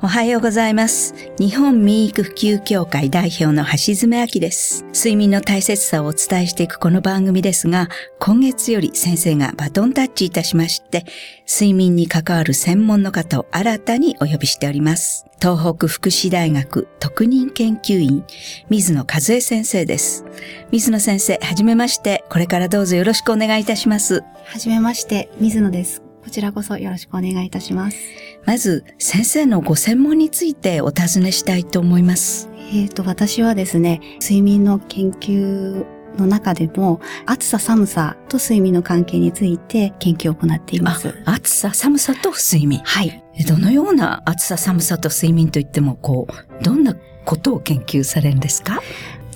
おはようございます。日本民育普及協会代表の橋爪明です。睡眠の大切さをお伝えしていくこの番組ですが、今月より先生がバトンタッチいたしまして、睡眠に関わる専門の方を新たにお呼びしております。東北福祉大学特任研究員、水野和恵先生です。水野先生、はじめまして、これからどうぞよろしくお願いいたします。はじめまして、水野です。こちらこそよろしくお願いいたします。まず、先生のご専門についてお尋ねしたいと思います。えっ、と、私はですね、睡眠の研究の中でも、暑さ寒さと睡眠の関係について研究を行っています。暑さ、寒さと睡眠。はい。えどのような暑さ、寒さと睡眠といっても、こう、どんなことを研究されるんですか？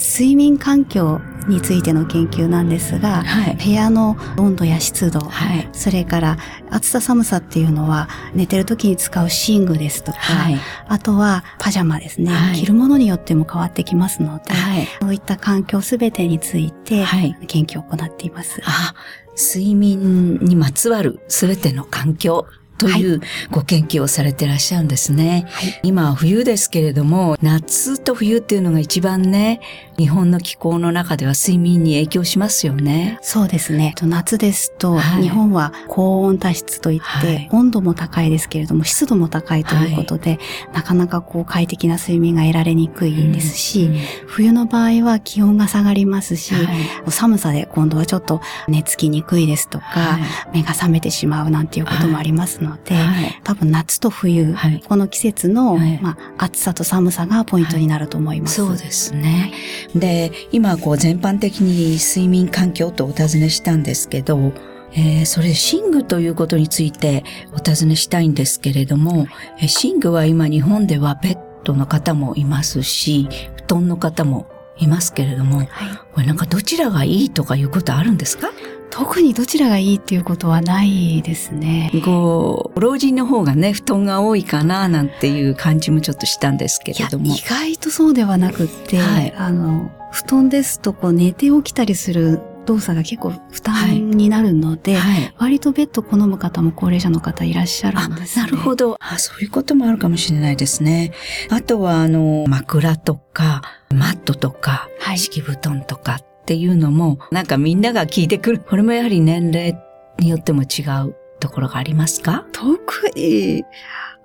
睡眠環境についての研究なんですが、はい。部屋の温度や湿度、はい。それから暑さ寒さっていうのは寝てる時に使う寝具ですとか、はい。あとはパジャマですね、はい着るものによっても変わってきますので、はい。そういった環境すべてについてはい。研究を行っています。あ、睡眠にまつわるすべての環境というご研究をされていらっしゃるんですね。はい。今は冬ですけれども、夏と冬っていうのが一番ね、日本の気候の中では睡眠に影響しますよね。そうですね。と夏ですと、はい。日本は高温多湿といって、はい。温度も高いですけれども、湿度も高いということで、なかなかこう快適な睡眠が得られにくいんですし、うん冬の場合は気温が下がりますし、はい。寒さで今度はちょっと寝つきにくいですとか、はい。目が覚めてしまうなんていうこともありますので、はい。多分夏と冬、はい。この季節の、はい。まあ、暑さと寒さがポイントになると思います。そうですね。で、今こう全般的に睡眠環境とお尋ねしたんですけど、えーそれ寝具ということについてお尋ねしたいんですけれども、えー寝具は今日本ではベッドの方もいますし、布団の方もいますけれども、はい。これなんかどちらがいいとかいうことあるんですか？特にどちらがいいっていうことはないですね。こう、老人の方がね、布団が多いかななんていう感じもちょっとしたんですけれども。意外とそうではなくって、はいあの、布団ですとこう寝て起きたりする動作が結構負担になるので、はい。割とベッド好む方も高齢者の方いらっしゃるあ、んです、ね。なるほど。あ、そういうこともあるかもしれないですね。あとは、あの、枕とか、マットとか、はい敷布団とかっていうのも、なんかみんなが聞いてくる。これもやはり年齢によっても違うところがありますか？特に、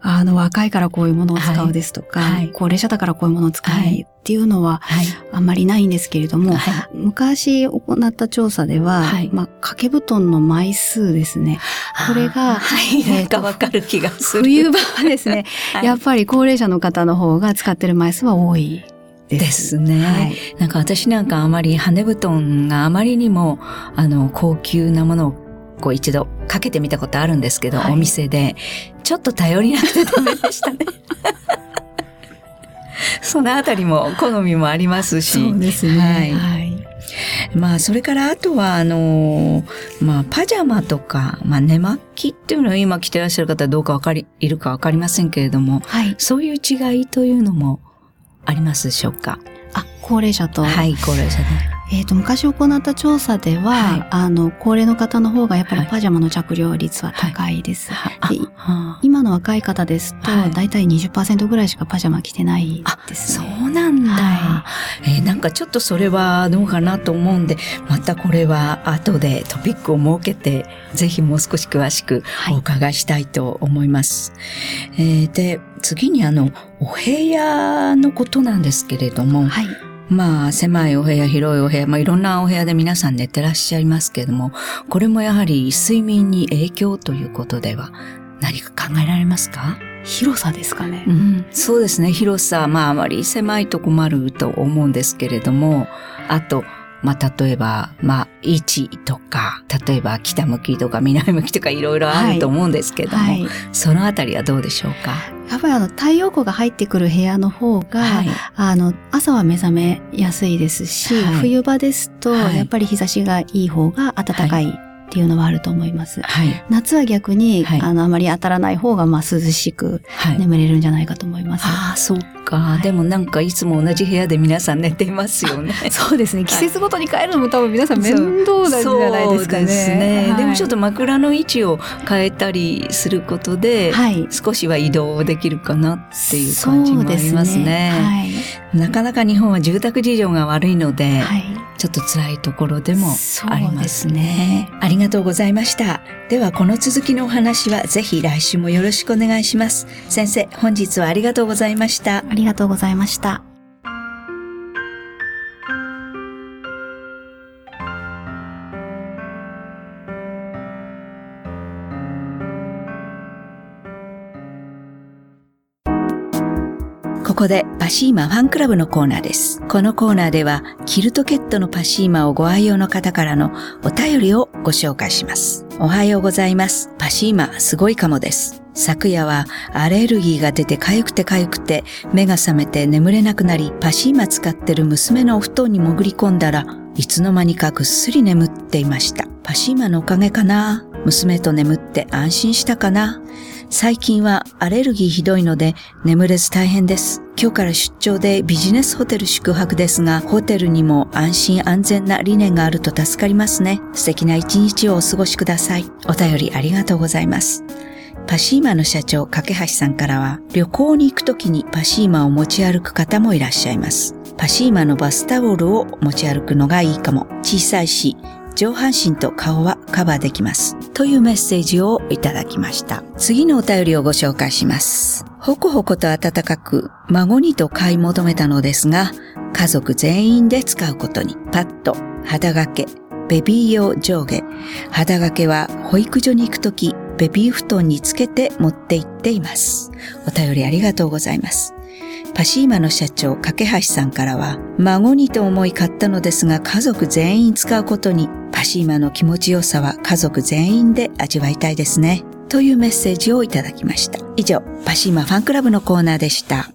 あの、若いからこういうものを使うですとか、はい。はい。高齢者だからこういうものを使わなはい。いっていうのははい。あんまりないんですけれども、は昔行った調査では、はい。まあ、掛け布団の枚数ですね。これがはい、なんかわかる気がする。冬場はですね、はい。やっぱり高齢者の方の方が使ってる枚数は多いです。ね。はい。なんか私なんかあまり羽布団があまりにも、あの、高級なものをこう一度かけてみたことあるんですけど、はいお店で、ちょっと頼りなくてダメでしたね。そのあたりも好みもありますし。そうですね。はいはい。まあ、それからあとは、あの、まあ、パジャマとか、まあ、寝巻きっていうのは今着てらっしゃる方どうかわかり、いるかわかりませんけれども、はい。そういう違いというのもありますでしょうか？あ、高齢者と。はい、高齢者で。えっ、と、昔行った調査では、はいあの、高齢の方の方がやっぱりはいパジャマの着用率は高いです。はあ今の若い方ですと、はいだいたい20%ぐらいしかパジャマ着てないですそね。うなんだ、はえーなんかちょっとそれはどうかなと思うんで、またこれは後でトピックを設けて、ぜひもう少し詳しくお伺いしたいと思います。えーで、次にあの、お部屋のことなんですけれども、はい。まあ、狭いお部屋、広いお部屋、まあ、いろんなお部屋で皆さん寝てらっしゃいますけれども、これもやはり睡眠に影響ということでは何か考えられますか？広さですかね。うん、そうですね。広さ、まああまり狭いと困ると思うんですけれども、あと、まあ例えば、まあ位置とか、例えば北向きとか南向きとかいろいろあると思うんですけども、はい。そのあたりはどうでしょうか？やっぱりあの、太陽光が入ってくる部屋の方が、はい。あの、朝は目覚めやすいですし、はい冬場ですと、はいやっぱり日差しがいい方が暖かいっていうのはあると思います。はい。夏は逆に、はいあの、あまり当たらない方が、まあ、涼しくはい。眠れるんじゃないかと思います。ああ、そうか、はいでもなんかいつも同じ部屋で皆さん寝ていますよね。そうですね。季節ごとに変えるのも多分皆さん面倒なんじゃないですかね。ね、はいでもちょっと枕の位置を変えたりすることで、はい。少しは移動できるかなっていう感じもありますね。でなかなか日本は住宅事情が悪いので、はい。ちょっと辛いところでもありますねね。ありがとうございました。ではこの続きのお話はぜひ来週もよろしくお願いします。先生、本日はありがとうございました。ありがとうございました。ここでパシーマファンクラブのコーナーです。このコーナーではキルトケットのパシーマをご愛用の方からのお便りをご紹介します。おはようございます。パシーマすごいかもです。昨夜はアレルギーが出て痒くて痒くて目が覚めて眠れなくなりパシーマ使ってる娘のお布団に潜り込んだらいつの間にかぐっすり眠っていました。パシーマのおかげかな？娘と眠って安心したかな？最近はアレルギーひどいので眠れず大変です。今日から出張でビジネスホテル宿泊ですが、ホテルにも安心安全な理念があると助かりますね。素敵な一日をお過ごしください。お便りありがとうございます。パシーマの社長、架橋さんからは、旅行に行くときにパシーマを持ち歩く方もいらっしゃいます。パシーマのバスタオルを持ち歩くのがいいかも。小さいし、上半身と顔はカバーできます。というメッセージをいただきました。次のお便りをご紹介します。ほこほこと暖かく、孫にと買い求めたのですが、家族全員で使うことに、パッド、肌掛け、ベビー用上下。肌掛けは保育所に行くとき、ベビー布団につけて持って行っています。お便りありがとうございます。パシーマの社長、架橋さんからは、孫にと思い買ったのですが家族全員使うことに、パシーマの気持ちよさは家族全員で味わいたいですね。というメッセージをいただきました。以上、パシーマファンクラブのコーナーでした。